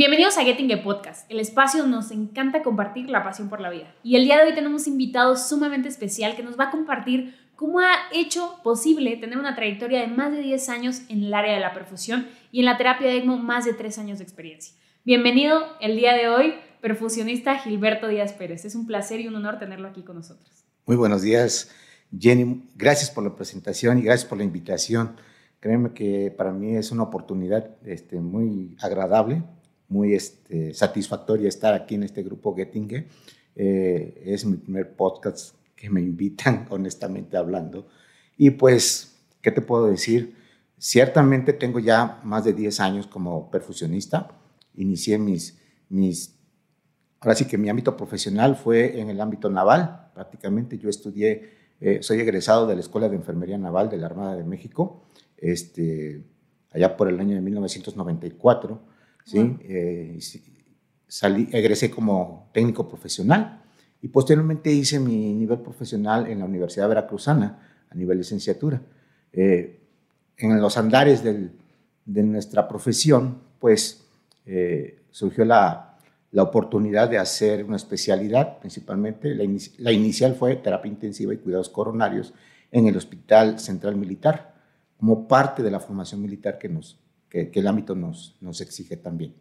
Bienvenidos a Getting a Podcast, el espacio donde nos encanta compartir la pasión por la vida. Y el día de hoy tenemos un invitado sumamente especial que nos va a compartir cómo ha hecho posible tener una trayectoria de más de 10 años en el área de la perfusión y en la terapia de ECMO más de 3 años de experiencia. Bienvenido el día de hoy, perfusionista Gilberto Díaz Pérez. Es un placer y un honor tenerlo aquí con nosotros. Muy buenos días, Jenny. Gracias por la presentación y gracias por la invitación. Créeme que para mí es una oportunidad este, muy agradable muy este, satisfactoria estar aquí en este grupo Gettinge. Eh, es mi primer podcast que me invitan, honestamente hablando. Y pues, ¿qué te puedo decir? Ciertamente tengo ya más de 10 años como perfusionista. Inicié mis, mis, ahora sí que mi ámbito profesional fue en el ámbito naval. Prácticamente yo estudié, eh, soy egresado de la Escuela de Enfermería Naval de la Armada de México, este, allá por el año de 1994. ¿Sí? Eh, salí, egresé como técnico profesional y posteriormente hice mi nivel profesional en la Universidad Veracruzana a nivel licenciatura. Eh, en los andares del, de nuestra profesión, pues eh, surgió la, la, oportunidad de hacer una especialidad, principalmente, la, la, inicial fue terapia intensiva y cuidados coronarios en el Hospital Central Militar, como parte de la formación militar que nos, que, el ámbito nos, nos exige también.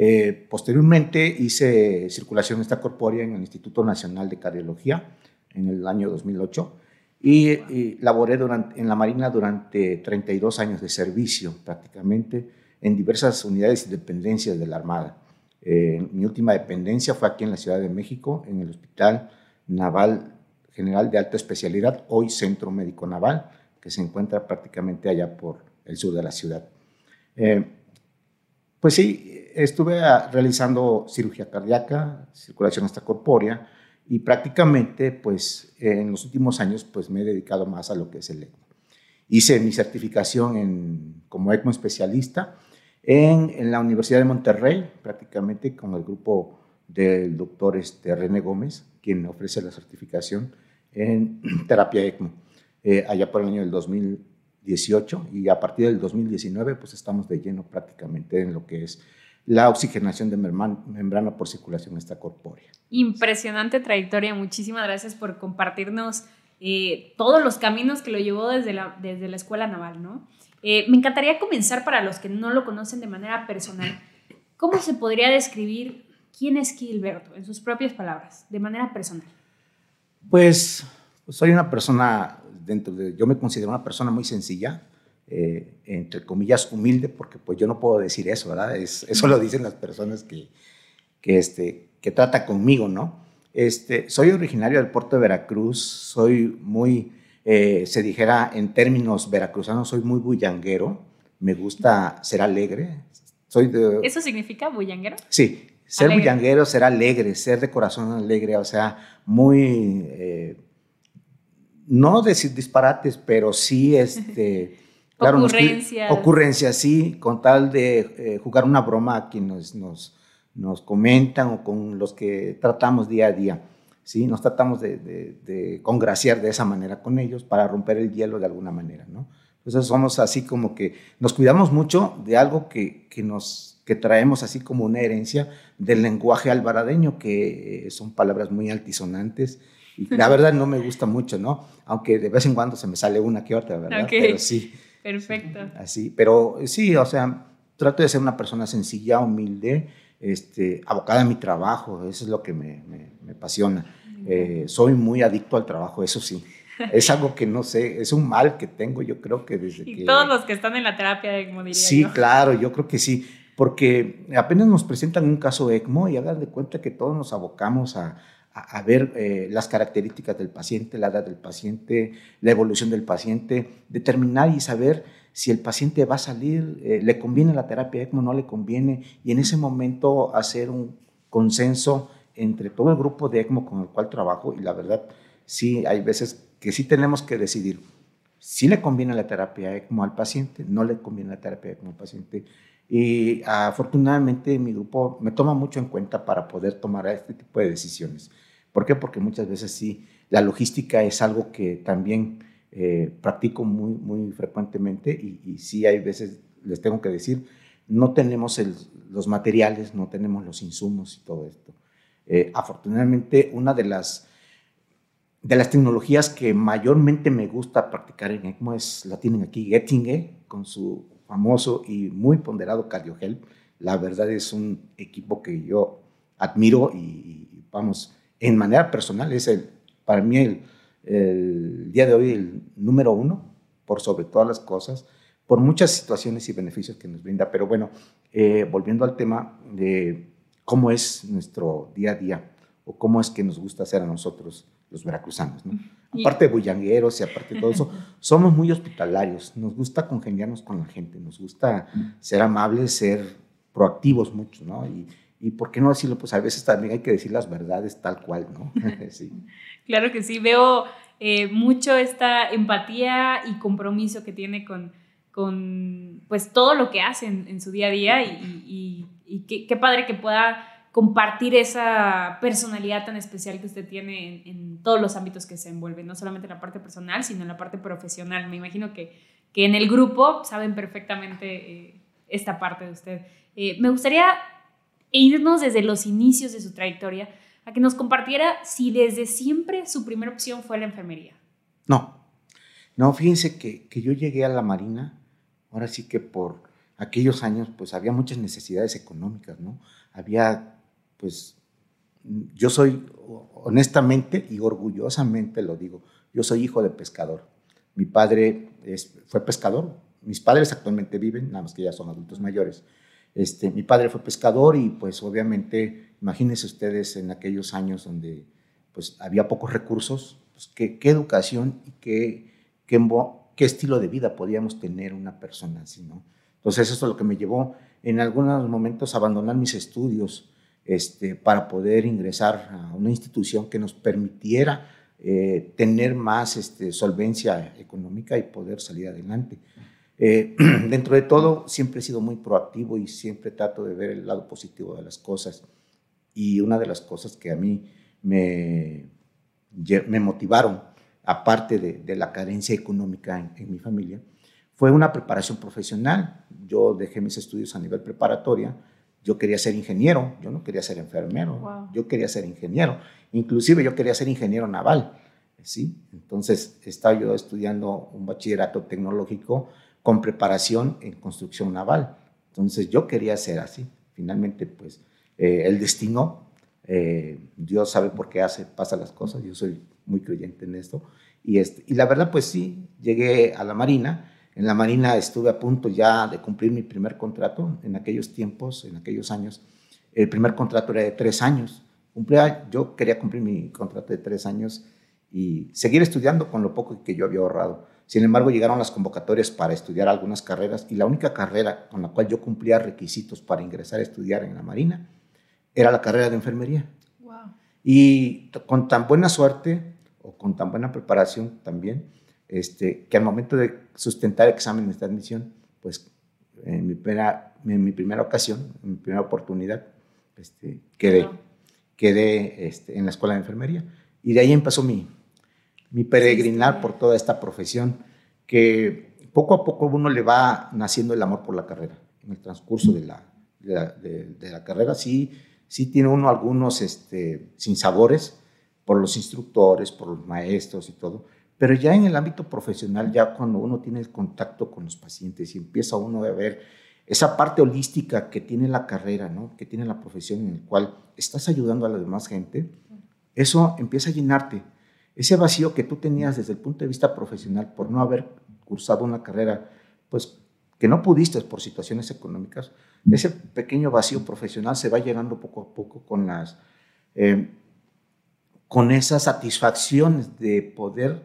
Eh, posteriormente hice circulación extracorpórea en el Instituto Nacional de Cardiología en el año 2008 y, laboré durante, en la Marina durante 32 años de servicio prácticamente en diversas unidades y dependencias de la Armada. Eh, mi última dependencia fue aquí en la Ciudad de México, en el Hospital Naval General de Alta Especialidad, hoy Centro Médico Naval, que se encuentra prácticamente allá por el sur de la ciudad. Eh, pues sí, estuve ah, realizando cirugía cardíaca, circulación extracorpórea y prácticamente pues en los últimos años pues me he dedicado más a lo que es el ECMO. Hice mi certificación como ECMO especialista en, en, la Universidad de Monterrey, prácticamente con el grupo del doctor este, René Gómez, quien ofrece la certificación en terapia ECMO, eh, allá por el año del 2000 18 y a partir del 2019 pues estamos de lleno prácticamente en lo que es la oxigenación de membrana por circulación extracorpórea. Impresionante trayectoria, muchísimas gracias por compartirnos eh, todos los caminos que lo llevó desde la, desde la escuela naval, ¿no? Eh, me encantaría comenzar para los que no lo conocen de manera personal. ¿Cómo se podría describir quién es Gilberto en sus propias palabras, de manera personal? Pues, pues soy una persona dentro de, yo me considero una persona muy sencilla, eh, entre comillas humilde, porque pues yo no puedo decir eso, ¿verdad? Es, eso lo dicen las personas que, que, este, que trata conmigo, ¿no? Este, soy originario del puerto de Veracruz, soy muy, eh, se dijera en términos veracruzanos, soy muy bullanguero, me gusta ser alegre. Soy de, ¿Eso significa bullanguero? Sí, ser bullanguero, ser alegre, ser de corazón alegre, o sea, muy... Eh, no decir disparates, pero sí este, claro, ocurrencias. ocurrencias, sí, con tal de eh, jugar una broma a quienes nos, nos, comentan o con los que tratamos día a día. ¿sí? Nos tratamos de, de, congraciar de esa manera con ellos para romper el hielo de alguna manera. ¿no? Entonces somos así como que nos cuidamos mucho de algo que, que nos, que traemos así como una herencia del lenguaje albaradeño, que eh, son palabras muy altisonantes la verdad no me gusta mucho, ¿no? Aunque de vez en cuando se me sale una que otra, ¿verdad? Pero sí. Perfecto. Así, pero sí, o sea, trato de ser una persona sencilla, humilde, este, abocada a mi trabajo, eso es lo que me, me, apasiona. Eh, soy muy adicto al trabajo, eso sí. Es algo que no sé, es un mal que tengo, yo creo que desde y que... todos los que están en la terapia como diría Sí, claro, yo creo que sí, porque apenas nos presentan un caso ECMO y hagan de cuenta que todos nos abocamos a, a, ver eh, las características del paciente, la edad del paciente, la evolución del paciente, determinar y saber si el paciente va a salir, eh, le conviene la terapia ECMO, no le conviene, y en ese momento hacer un consenso entre todo el grupo de ECMO con el cual trabajo, y la verdad, sí, hay veces que sí tenemos que decidir si le conviene la terapia ECMO al paciente, no le conviene la terapia ECMO al paciente. Y afortunadamente mi grupo me toma mucho en cuenta para poder tomar este tipo de decisiones. ¿Por qué? Porque muchas veces sí, la logística es algo que también eh, practico muy, muy frecuentemente y, sí hay veces, les tengo que decir, no tenemos los materiales, no tenemos los insumos y todo esto. Eh, afortunadamente, una de las, de las tecnologías que mayormente me gusta practicar en ECMO es, la tienen aquí, Gettinge, con su famoso y muy ponderado CardioGel. La verdad es un equipo que yo admiro y, vamos, en manera personal es el, para mí el, día de hoy el número uno, por sobre todas las cosas por muchas situaciones y beneficios que nos brinda. Pero bueno, eh, volviendo al tema de cómo es nuestro día a día o cómo es que nos gusta hacer a nosotros los veracruzanos. ¿no? Aparte de bullangueros y aparte de todo eso, somos muy hospitalarios, nos gusta congeniarnos con la gente, nos gusta ser amables, ser proactivos mucho, ¿no? Y, y por qué no decirlo, pues a veces también hay que decir las verdades tal cual, ¿no? sí. Claro que sí, veo eh, mucho esta empatía y compromiso que tiene con, con pues todo lo que hacen en su día a día y, qué, padre que pueda compartir esa personalidad tan especial que usted tiene en, todos los ámbitos que se envuelven, no solamente en la parte personal, sino en la parte profesional. Me imagino que, que en el grupo saben perfectamente eh, esta parte de usted. Eh, me gustaría irnos desde los inicios de su trayectoria a que nos compartiera si desde siempre su primera opción fue la enfermería. No, no, fíjense que, que yo llegué a la Marina ahora sí que por aquellos años, pues había muchas necesidades económicas, ¿no? Había, pues, yo soy, honestamente y orgullosamente lo digo, yo soy hijo de pescador. Mi padre es, fue pescador, mis padres actualmente viven, nada más que ya son adultos mayores. Este, mi padre fue pescador y pues obviamente, imagínense ustedes en aquellos años donde pues había pocos recursos, pues qué, qué educación y qué, qué, qué estilo de vida podíamos tener una persona así, ¿no? Entonces eso es lo que me llevó en algunos momentos a abandonar mis estudios este, para poder ingresar a una institución que nos permitiera eh, tener más este, solvencia económica y poder salir adelante. Eh, dentro de todo, siempre he sido muy proactivo y siempre trato de ver el lado positivo de las cosas. Y una de las cosas que a mí me, me motivaron aparte de, la carencia económica en, mi familia, fue una preparación profesional. Yo dejé mis estudios a nivel preparatoria. Yo quería ser ingeniero, yo no quería ser enfermero, yo quería ser ingeniero. Inclusive yo quería ser ingeniero naval. ¿sí? Entonces estaba yo estudiando un bachillerato tecnológico con preparación en construcción naval. Entonces yo quería ser así. Finalmente, pues eh, el destino, eh, Dios sabe por qué hace, pasa las cosas. Yo soy muy creyente en esto. Y, este, y la verdad, pues sí, llegué a la Marina. En la Marina estuve a punto ya de cumplir mi primer contrato en aquellos tiempos, en aquellos años. El primer contrato era de tres años. Cumplía, yo quería cumplir mi contrato de tres años y seguir estudiando con lo poco que yo había ahorrado. Sin embargo, llegaron las convocatorias para estudiar algunas carreras y la única carrera con la cual yo cumplía requisitos para ingresar a estudiar en la Marina era la carrera de enfermería. Wow. Y con tan buena suerte, con tan buena preparación también, este, que al momento de sustentar exámenes de admisión, pues en mi primera, en mi primera ocasión, en mi primera oportunidad, este, quedé, quedé este, en la escuela de enfermería. Y de ahí empezó mi, mi peregrinar por toda esta profesión, que poco a poco uno le va naciendo el amor por la carrera. En el transcurso de la, de la, carrera sí, sí tiene uno algunos este, sinsabores, por los instructores, por los maestros y todo. Pero ya en el ámbito profesional, ya cuando uno tiene el contacto con los pacientes y empieza uno a ver esa parte holística que tiene la carrera, ¿no? que tiene la profesión en el cual estás ayudando a la demás gente, eso empieza a llenarte. Ese vacío que tú tenías desde el punto de vista profesional por no haber cursado una carrera, pues que no pudiste por situaciones económicas, ese pequeño vacío profesional se va llenando poco a poco con las... Eh, con esas satisfacciones de poder,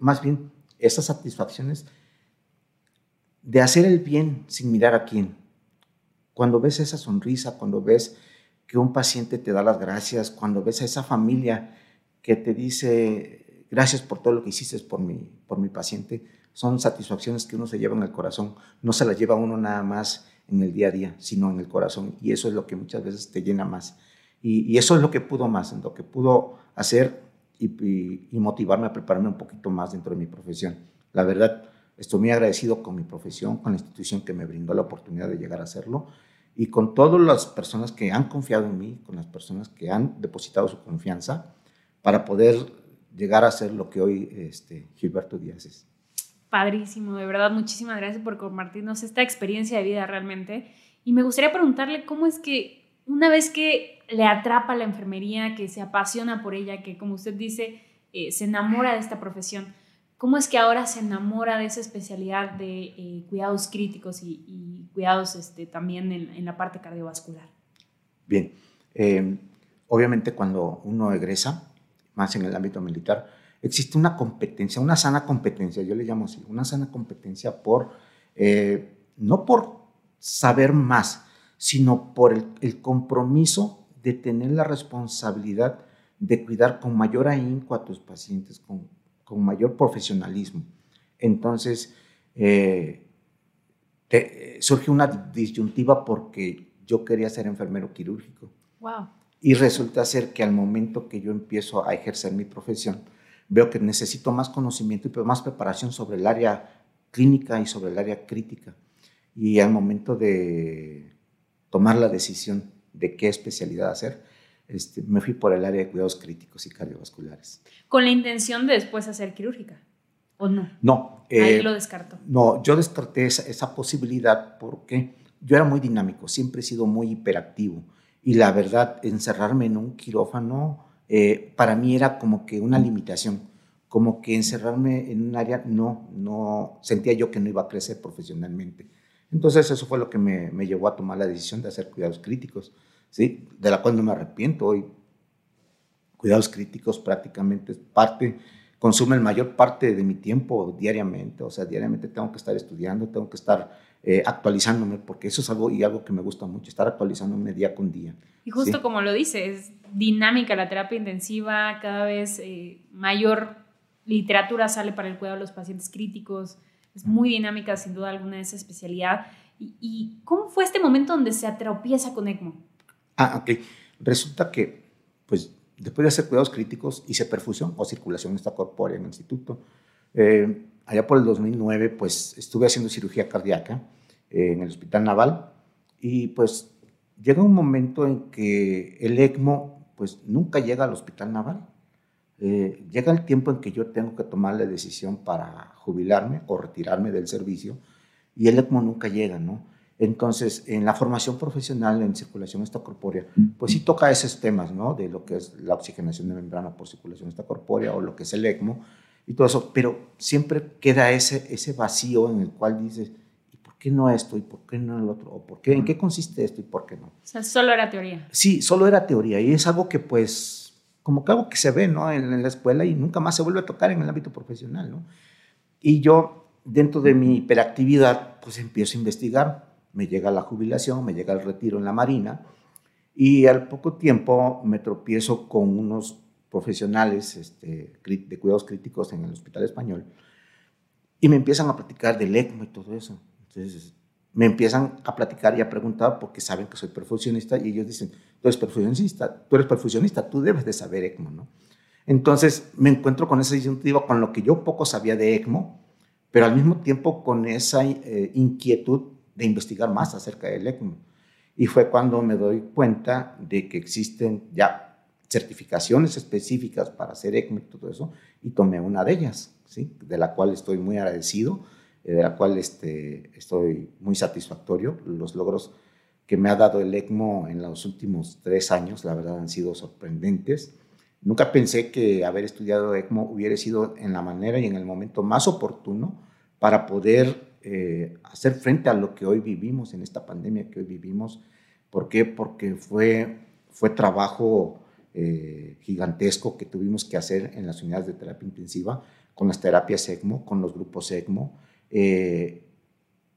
más bien esas satisfacciones de hacer el bien sin mirar a quién. Cuando ves esa sonrisa, cuando ves que un paciente te da las gracias, cuando ves a esa familia que te dice gracias por todo lo que hiciste por mi, por mi paciente, son satisfacciones que uno se lleva en el corazón, no se las lleva uno nada más en el día a día, sino en el corazón. Y eso es lo que muchas veces te llena más. Y, eso es lo que pudo más, lo que pudo hacer y, motivarme a prepararme un poquito más dentro de mi profesión. La verdad, Estoy muy agradecido con mi profesión, con la institución que me brindó la oportunidad de llegar a hacerlo y con todas las personas que han confiado en mí, con las personas que han depositado su confianza para poder llegar a ser lo que hoy este, Gilberto Díaz es. Padrísimo, de verdad, muchísimas gracias por compartirnos esta experiencia de vida realmente. Y me gustaría preguntarle cómo es que una vez que le atrapa la enfermería, que se apasiona por ella, que como usted dice, eh, se enamora de esta profesión, ¿cómo es que ahora se enamora de esa especialidad de eh, cuidados críticos y, cuidados este, también en, la parte cardiovascular? Bien, eh, obviamente cuando uno egresa, más en el ámbito militar, existe una competencia, una sana competencia, yo le llamo así, una sana competencia por, no por saber más, sino por el, compromiso de tener la responsabilidad de cuidar con mayor ahínco a tus pacientes, con, con mayor profesionalismo. Entonces, eh, surge una disyuntiva porque yo quería ser enfermero quirúrgico. Wow. Y resulta ser que al momento que yo empiezo a ejercer mi profesión, veo que necesito más conocimiento y más preparación sobre el área clínica y sobre el área crítica. Y al momento de tomar la decisión de qué especialidad hacer, este, me fui por el área de cuidados críticos y cardiovasculares. ¿Con la intención de después hacer quirúrgica? ¿O no? No. Ahí eh, lo descartó. No, yo descarté esa, posibilidad porque yo era muy dinámico, siempre he sido muy hiperactivo. Y la verdad, encerrarme en un quirófano eh, para mí era como que una limitación, como que encerrarme en un área no, no, sentía yo que no iba a crecer profesionalmente. Entonces eso fue lo que me, me, llevó a tomar la decisión de hacer cuidados críticos, ¿sí? de la cual no me arrepiento hoy. Cuidados críticos prácticamente es parte, consumen mayor parte de mi tiempo diariamente, o sea, diariamente tengo que estar estudiando, tengo que estar eh, actualizándome, porque eso es algo y algo que me gusta mucho, estar actualizándome día con día. Y justo como lo dice, es dinámica la terapia intensiva, cada vez eh, mayor literatura sale para el cuidado de los pacientes críticos, es muy dinámica, sin duda alguna, esa especialidad. ¿Y, cómo fue este momento donde se atropieza con ECMO? Ah, ok. Resulta que, pues, después de hacer cuidados críticos, hice perfusión o circulación extracorpórea en el instituto. Eh, allá por el 2009, pues, estuve haciendo cirugía cardíaca eh, en el Hospital Naval y, pues, llega un momento en que el ECMO, pues, nunca llega al Hospital Naval. Eh, llega el tiempo en que yo tengo que tomar la decisión para jubilarme o retirarme del servicio y el ECMO nunca llega, ¿no? Entonces, en la formación profesional en circulación extracorpórea, pues sí toca esos temas, ¿no? De lo que es la oxigenación de membrana por circulación extracorpórea o lo que es el ECMO y todo eso, pero siempre queda ese, ese vacío en el cual dices, ¿y por qué no esto? ¿Y por qué no el otro? ¿O por qué? ¿En qué consiste esto y por qué no? O sea, solo era teoría. Sí, solo era teoría y es algo que pues como que algo que se ve ¿no? en, la escuela y nunca más se vuelve a tocar en el ámbito profesional. ¿no? Y yo, dentro de mi hiperactividad, pues empiezo a investigar. Me llega la jubilación, me llega el retiro en la Marina y al poco tiempo me tropiezo con unos profesionales este, de cuidados críticos en el Hospital Español y me empiezan a platicar del ECMO y todo eso. Entonces, me empiezan a platicar y a preguntar porque saben que soy perfusionista y ellos dicen, tú eres perfusionista, tú eres perfusionista, tú debes de saber ECMO, ¿no? Entonces me encuentro con esa disyuntiva, con lo que yo poco sabía de ECMO, pero al mismo tiempo con esa eh, inquietud de investigar más acerca del ECMO. Y fue cuando me doy cuenta de que existen ya certificaciones específicas para hacer ECMO y todo eso, y tomé una de ellas, ¿sí? de la cual estoy muy agradecido, de la cual este, estoy muy satisfactorio. Los logros que me ha dado el ECMO en los últimos tres años, la verdad, han sido sorprendentes. Nunca pensé que haber estudiado ECMO hubiera sido en la manera y en el momento más oportuno para poder eh, hacer frente a lo que hoy vivimos, en esta pandemia que hoy vivimos. ¿Por qué? Porque fue, fue trabajo eh, gigantesco que tuvimos que hacer en las unidades de terapia intensiva, con las terapias ECMO, con los grupos ECMO. Eh,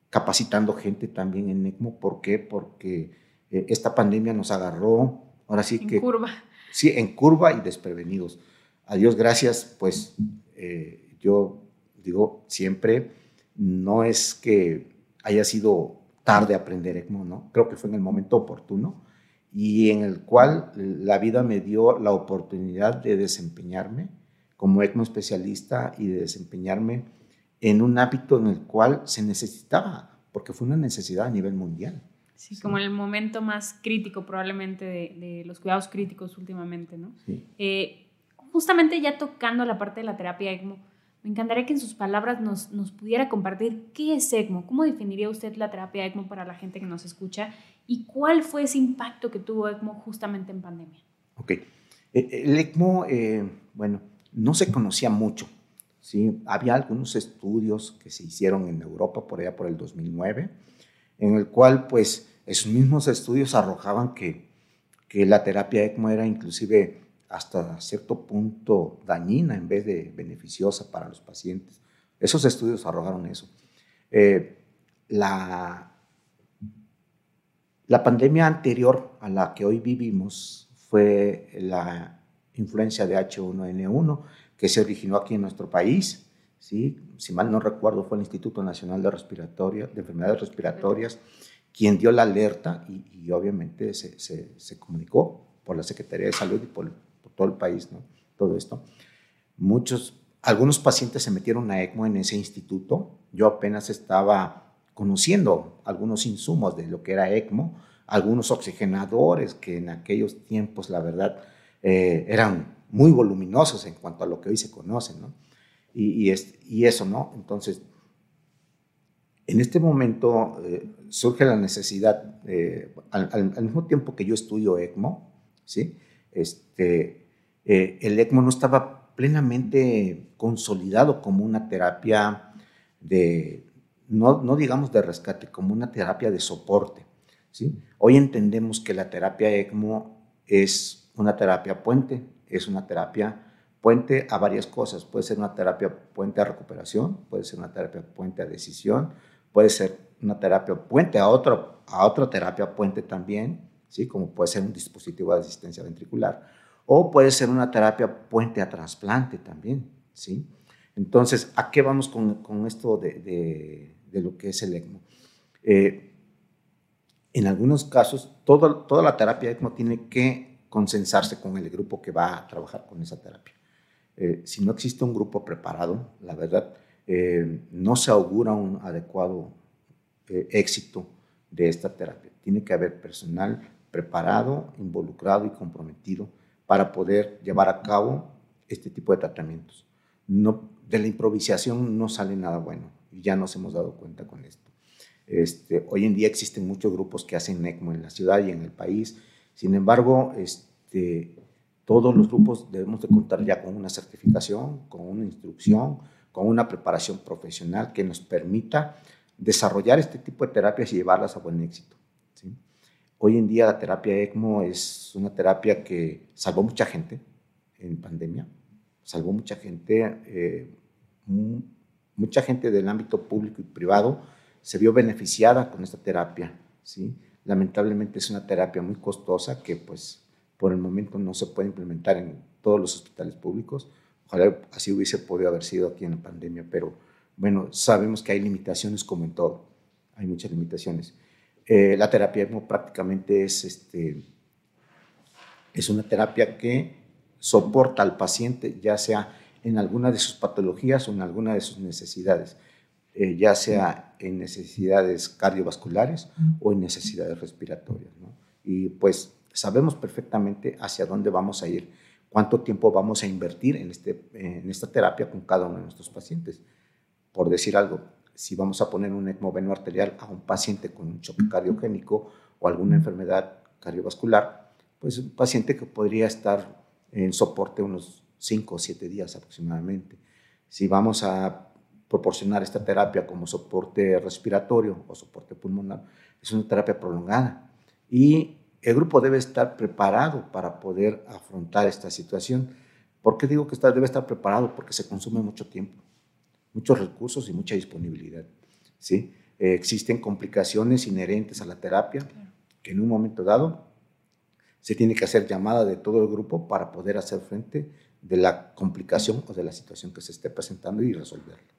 capacitando gente también en ECMO. ¿Por qué? Porque eh, esta pandemia nos agarró, ahora sí que... En curva. Sí, en curva y desprevenidos. A Dios gracias, pues eh, yo digo siempre, no es que haya sido tarde aprender ECMO, ¿no? Creo que fue en el momento oportuno y en el cual la vida me dio la oportunidad de desempeñarme como ECMO especialista y de desempeñarme en un hábito en el cual se necesitaba, porque fue una necesidad a nivel mundial. Sí, como en el momento más crítico probablemente de, los cuidados críticos últimamente, ¿no? Sí. Eh, justamente ya tocando la parte de la terapia ECMO, me encantaría que en sus palabras nos, nos pudiera compartir qué es ECMO, cómo definiría usted la terapia ECMO para la gente que nos escucha y cuál fue ese impacto que tuvo ECMO justamente en pandemia. Ok. Eh, el ECMO, eh, bueno, no se conocía mucho. Había algunos estudios que se hicieron en Europa por allá por el 2009, en el cual pues esos mismos estudios arrojaban que, que la terapia ECMO era inclusive hasta cierto punto dañina en vez de beneficiosa para los pacientes. Esos estudios arrojaron eso. Eh, la, la pandemia anterior a la que hoy vivimos fue la influencia de H1N1 que se originó aquí en nuestro país. ¿sí? Si mal no recuerdo, fue el Instituto Nacional de, Respiratoria, de Enfermedades Respiratorias quien dio la alerta y, obviamente se, se, comunicó por la Secretaría de Salud y por, todo el país, ¿no? Todo esto. Muchos, algunos pacientes se metieron a ECMO en ese instituto. Yo apenas estaba conociendo algunos insumos de lo que era ECMO, algunos oxigenadores que en aquellos tiempos, la verdad, eh, eran muy voluminosos en cuanto a lo que hoy se conoce, ¿no? Y, y, es, y eso, ¿no? Entonces, en este momento eh, surge la necesidad, eh, al, mismo tiempo que yo estudio ECMO, ¿sí? este, eh, el ECMO no estaba plenamente consolidado como una terapia de, no, no, digamos de rescate, como una terapia de soporte. ¿sí? Hoy entendemos que la terapia ECMO es una terapia puente, es una terapia puente a varias cosas. Puede ser una terapia puente a recuperación, puede ser una terapia puente a decisión, puede ser una terapia puente a, otro, a otra terapia puente también, ¿sí? como puede ser un dispositivo de asistencia ventricular, o puede ser una terapia puente a trasplante también. ¿sí? Entonces, ¿a qué vamos con, con esto de, de, lo que es el ECMO? Eh, en algunos casos, toda la terapia ECMO tiene que consensarse con el grupo que va a trabajar con esa terapia. Eh, si no existe un grupo preparado, la verdad, eh, no se augura un adecuado eh, éxito de esta terapia. Tiene que haber personal preparado, involucrado y comprometido para poder llevar a cabo este tipo de tratamientos. No, de la improvisación no sale nada bueno ya nos hemos dado cuenta con esto. Este, hoy en día existen muchos grupos que hacen ECMO en la ciudad y en el país. Sin embargo, este, todos los grupos debemos de contar ya con una certificación, con una instrucción, con una preparación profesional que nos permita desarrollar este tipo de terapias y llevarlas a buen éxito. Hoy en día la terapia ECMO es una terapia que salvó mucha gente en pandemia, salvó mucha gente, eh, mucha gente del ámbito público y privado se vio beneficiada con esta terapia. Lamentablemente es una terapia muy costosa que pues por el momento no se puede implementar en todos los hospitales públicos, Ojalá así hubiese podido haber sido aquí en la pandemia, pero bueno, sabemos que hay limitaciones como en todo, hay muchas limitaciones. Eh, la terapia ECMO prácticamente es, este, es una terapia que soporta al paciente, ya sea en alguna de sus patologías o en alguna de sus necesidades, eh, ya sea en necesidades cardiovasculares o en necesidades respiratorias. ¿no? Y pues sabemos perfectamente hacia dónde vamos a ir cuánto tiempo vamos a invertir en, este, en esta terapia con cada uno de nuestros pacientes. Por decir algo, si vamos a poner un ECMO veno arterial a un paciente con un choque cardiogénico o alguna enfermedad cardiovascular, pues un paciente que podría estar en soporte unos 5 o 7 días aproximadamente. Si vamos a proporcionar esta terapia como soporte respiratorio o soporte pulmonar, es una terapia prolongada. Y el grupo debe estar preparado para poder afrontar esta situación. ¿Por qué digo que debe estar preparado? Porque se consume mucho tiempo, muchos recursos y mucha disponibilidad. ¿sí? Eh, existen complicaciones inherentes a la terapia que en un momento dado se tiene que hacer llamada de todo el grupo para poder hacer frente de la complicación o de la situación que se esté presentando y resolverla.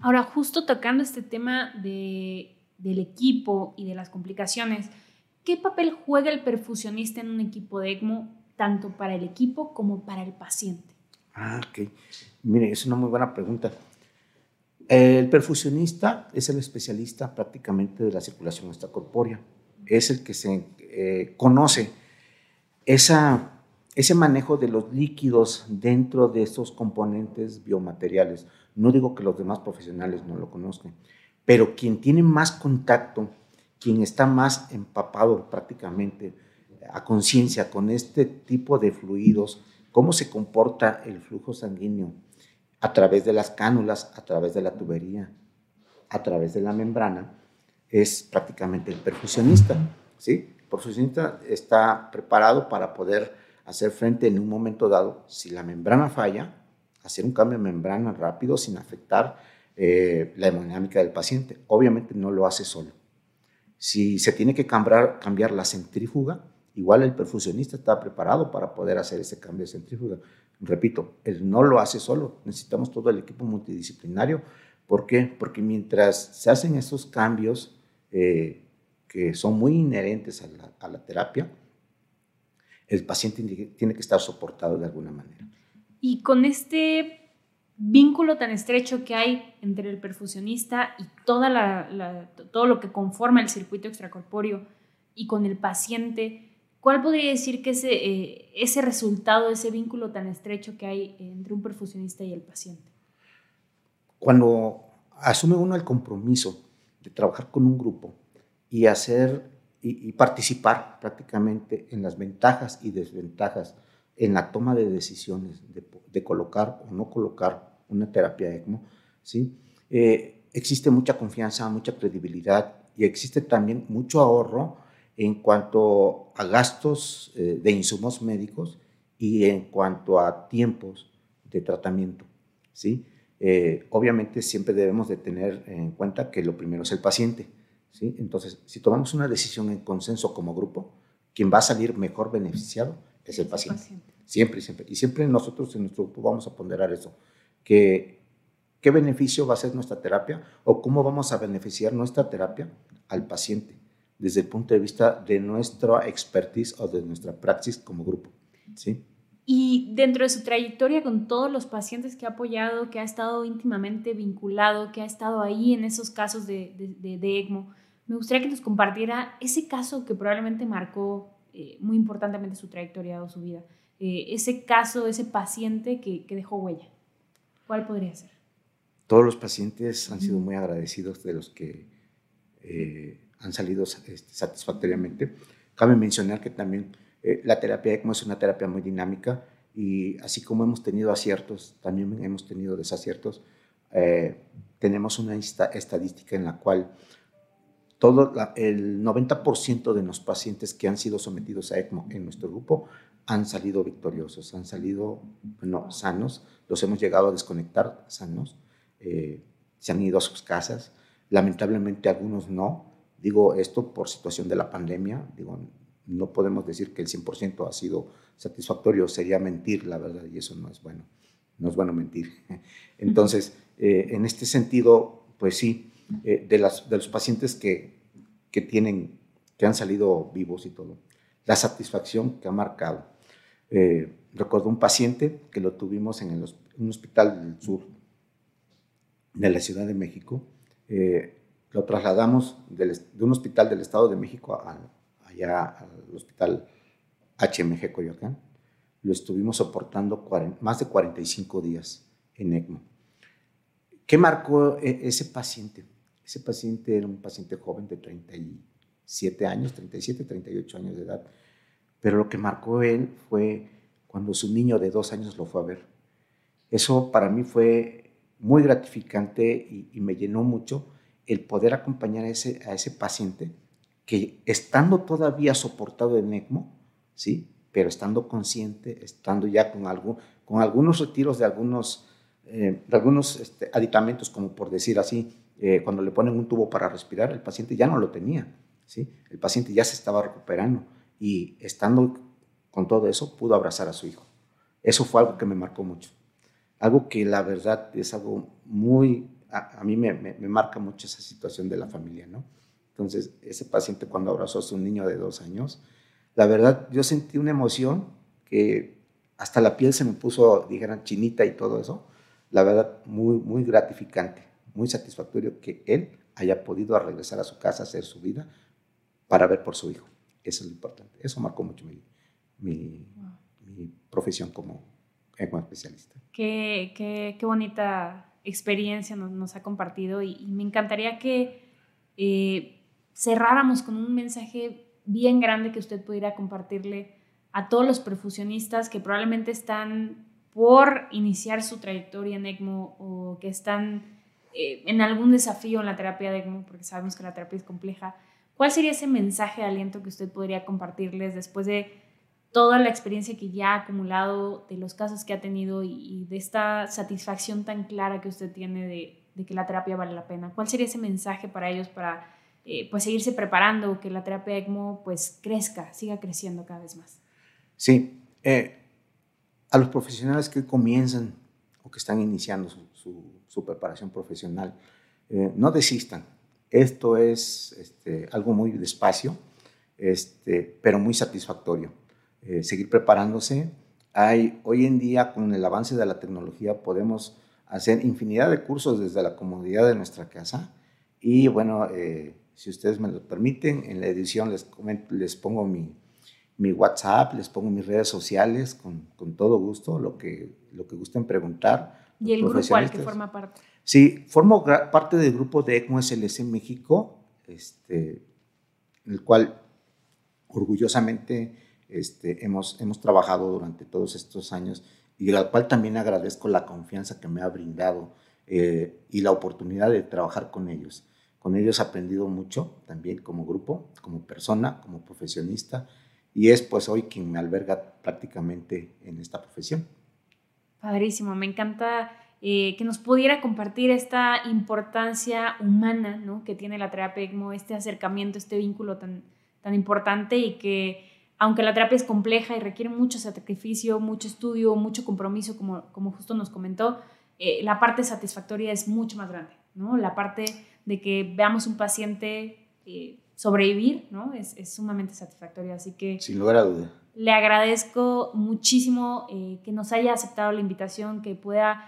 Ahora, justo tocando este tema de, del equipo y de las complicaciones, ¿Qué papel juega el perfusionista en un equipo de ECMO, tanto para el equipo como para el paciente? Ah, ok. Mire, es una muy buena pregunta. El perfusionista es el especialista prácticamente de la circulación extracorpórea. Es el que se eh, conoce esa, ese manejo de los líquidos dentro de estos componentes biomateriales. No digo que los demás profesionales no lo conozcan, pero quien tiene más contacto, quien está más empapado prácticamente a conciencia con este tipo de fluidos, cómo se comporta el flujo sanguíneo a través de las cánulas, a través de la tubería, a través de la membrana, es prácticamente el perfusionista. ¿sí? El perfusionista está preparado para poder hacer frente en un momento dado, si la membrana falla, hacer un cambio de membrana rápido sin afectar eh, la hemodinámica del paciente. Obviamente no lo hace solo. Si se tiene que cambiar, cambiar la centrífuga, igual el perfusionista está preparado para poder hacer ese cambio de centrífuga. Repito, él no lo hace solo, necesitamos todo el equipo multidisciplinario. ¿Por qué? Porque mientras se hacen esos cambios eh, que son muy inherentes a la, a la terapia, el paciente tiene que estar soportado de alguna manera. Y con este vínculo tan estrecho que hay entre el perfusionista y toda la, todo lo que conforma el circuito extracorpóreo y con el paciente, ¿cuál podría decir que ese, eh, ese resultado, ese vínculo tan estrecho que hay entre un perfusionista y el paciente? Cuando asume uno el compromiso de trabajar con un grupo y hacer y, participar prácticamente en las ventajas y desventajas en la toma de decisiones de, de colocar o no colocar una terapia ECMO, ¿sí? Eh, existe mucha confianza, mucha credibilidad y existe también mucho ahorro en cuanto a gastos eh, de insumos médicos y en cuanto a tiempos de tratamiento, ¿sí? Eh, obviamente siempre debemos de tener en cuenta que lo primero es el paciente, ¿sí? Entonces, si tomamos una decisión en consenso como grupo, quien va a salir mejor beneficiado es el paciente. paciente. Siempre, siempre. Y siempre nosotros en nuestro grupo vamos a ponderar eso que qué beneficio va a ser nuestra terapia o cómo vamos a beneficiar nuestra terapia al paciente desde el punto de vista de nuestra expertise o de nuestra praxis como grupo. ¿sí? Y dentro de su trayectoria con todos los pacientes que ha apoyado, que ha estado íntimamente vinculado, que ha estado ahí en esos casos de, de, de ECMO, me gustaría que nos compartiera ese caso que probablemente marcó eh, muy importantemente su trayectoria o su vida, eh, ese caso, ese paciente que, que dejó huella. ¿Cuál podría ser? Todos los pacientes han sido muy agradecidos de los que eh, han salido este, satisfactoriamente. Cabe mencionar que también la terapia ECMO es una terapia muy dinámica y así como hemos tenido aciertos, también hemos tenido desaciertos. Tenemos una estadística en la cual todo el 90% de los pacientes que han sido sometidos a ECMO en nuestro grupo han salido victoriosos, han salido bueno, sanos, los hemos llegado a desconectar sanos, eh, se han ido a sus casas, lamentablemente algunos no, digo esto por situación de la pandemia, digo, no podemos decir que el 100% ha sido satisfactorio, sería mentir, la verdad, y eso no es bueno, no es bueno mentir. Entonces, eh, en este sentido, pues sí, eh, de, las, de los pacientes que, que tienen, que han salido vivos y todo, la satisfacción que ha marcado eh, recuerdo un paciente que lo tuvimos en el, un hospital del sur de la Ciudad de México. Eh, lo trasladamos de un hospital del Estado de México a, allá al hospital HMG Coyoacán. Lo estuvimos soportando más de 45 días en ECMO. ¿Qué marcó e, ese paciente? Ese paciente era un paciente joven de 37 años, 37, 38 años de edad pero lo que marcó él fue cuando su niño de dos años lo fue a ver. Eso para mí fue muy gratificante y, me llenó mucho el poder acompañar a ese, paciente que estando todavía soportado en ECMO, ¿sí? pero estando consciente, estando ya con, algo, con algunos retiros de algunos, eh, algunos este, aditamentos, como por decir así, eh, cuando le ponen un tubo para respirar, el paciente ya no lo tenía, ¿sí? el paciente ya se estaba recuperando y estando con todo eso pudo abrazar a su hijo. Eso fue algo que me marcó mucho. Algo que la verdad es algo muy, a, mí me, me, marca mucho esa situación de la familia, ¿no? Entonces, ese paciente cuando abrazó a su niño de dos años, la verdad yo sentí una emoción que hasta la piel se me puso, dijeran, chinita y todo eso. La verdad, muy, muy gratificante, muy satisfactorio que él haya podido regresar a su casa, hacer su vida para ver por su hijo. Eso es lo importante. Eso marcó mucho mi, mi, profesión como especialista. Qué, qué, qué bonita experiencia nos, nos ha compartido y, me encantaría que eh, cerráramos con un mensaje bien grande que usted pudiera compartirle a todos los perfusionistas que probablemente están por iniciar su trayectoria en ECMO o que están eh, en algún desafío en la terapia de ECMO, porque sabemos que la terapia es compleja. ¿Cuál sería ese mensaje de aliento que usted podría compartirles después de toda la experiencia que ya ha acumulado, de los casos que ha tenido y, de esta satisfacción tan clara que usted tiene de, que la terapia vale la pena? ¿Cuál sería ese mensaje para ellos para eh, pues seguirse preparando, que la terapia ECMO pues crezca, siga creciendo cada vez más? Sí, eh, a los profesionales que comienzan o que están iniciando su, preparación profesional, eh, no desistan. Esto es este, algo muy despacio, este, pero muy satisfactorio. Eh, seguir preparándose. Hay, hoy en día, con el avance de la tecnología, podemos hacer infinidad de cursos desde la comodidad de nuestra casa. Y bueno, eh, si ustedes me lo permiten, en la edición les, les pongo mi, mi, WhatsApp, les pongo mis redes sociales con, con, todo gusto, lo que, lo que gusten preguntar. ¿Y el grupo al que forma parte? Sí, formo parte del grupo de ECMO SLS en México, este, en el cual orgullosamente este, hemos, hemos trabajado durante todos estos años y al cual también agradezco la confianza que me ha brindado eh, y la oportunidad de trabajar con ellos. Con ellos he aprendido mucho también como grupo, como persona, como profesionista y es pues hoy quien me alberga prácticamente en esta profesión. Padrísimo, me encanta eh, que nos pudiera compartir esta importancia humana ¿no? que tiene la terapia este acercamiento, este vínculo tan, tan importante y que aunque la terapia es compleja y requiere mucho sacrificio, mucho estudio, mucho compromiso, como, como justo nos comentó, eh, la parte satisfactoria es mucho más grande, ¿no? La parte de que veamos un paciente eh, sobrevivir, ¿no? Es, es, sumamente satisfactoria, así que... Sin lugar a duda. Le agradezco muchísimo eh, que nos haya aceptado la invitación, que pueda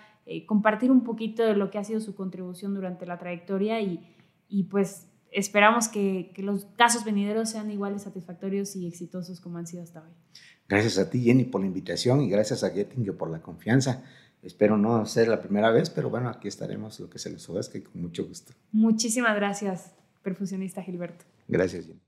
compartir un poquito de lo que ha sido su contribución durante la trayectoria y, y pues esperamos que, los casos venideros sean igual de satisfactorios y exitosos como han sido hasta hoy. Gracias a ti, Jenny, por la invitación y gracias a Getting por la confianza. Espero no ser la primera vez, pero bueno, aquí estaremos lo que se les ofrezca y con mucho gusto. Muchísimas gracias, perfusionista Gilberto. Gracias, Jenny.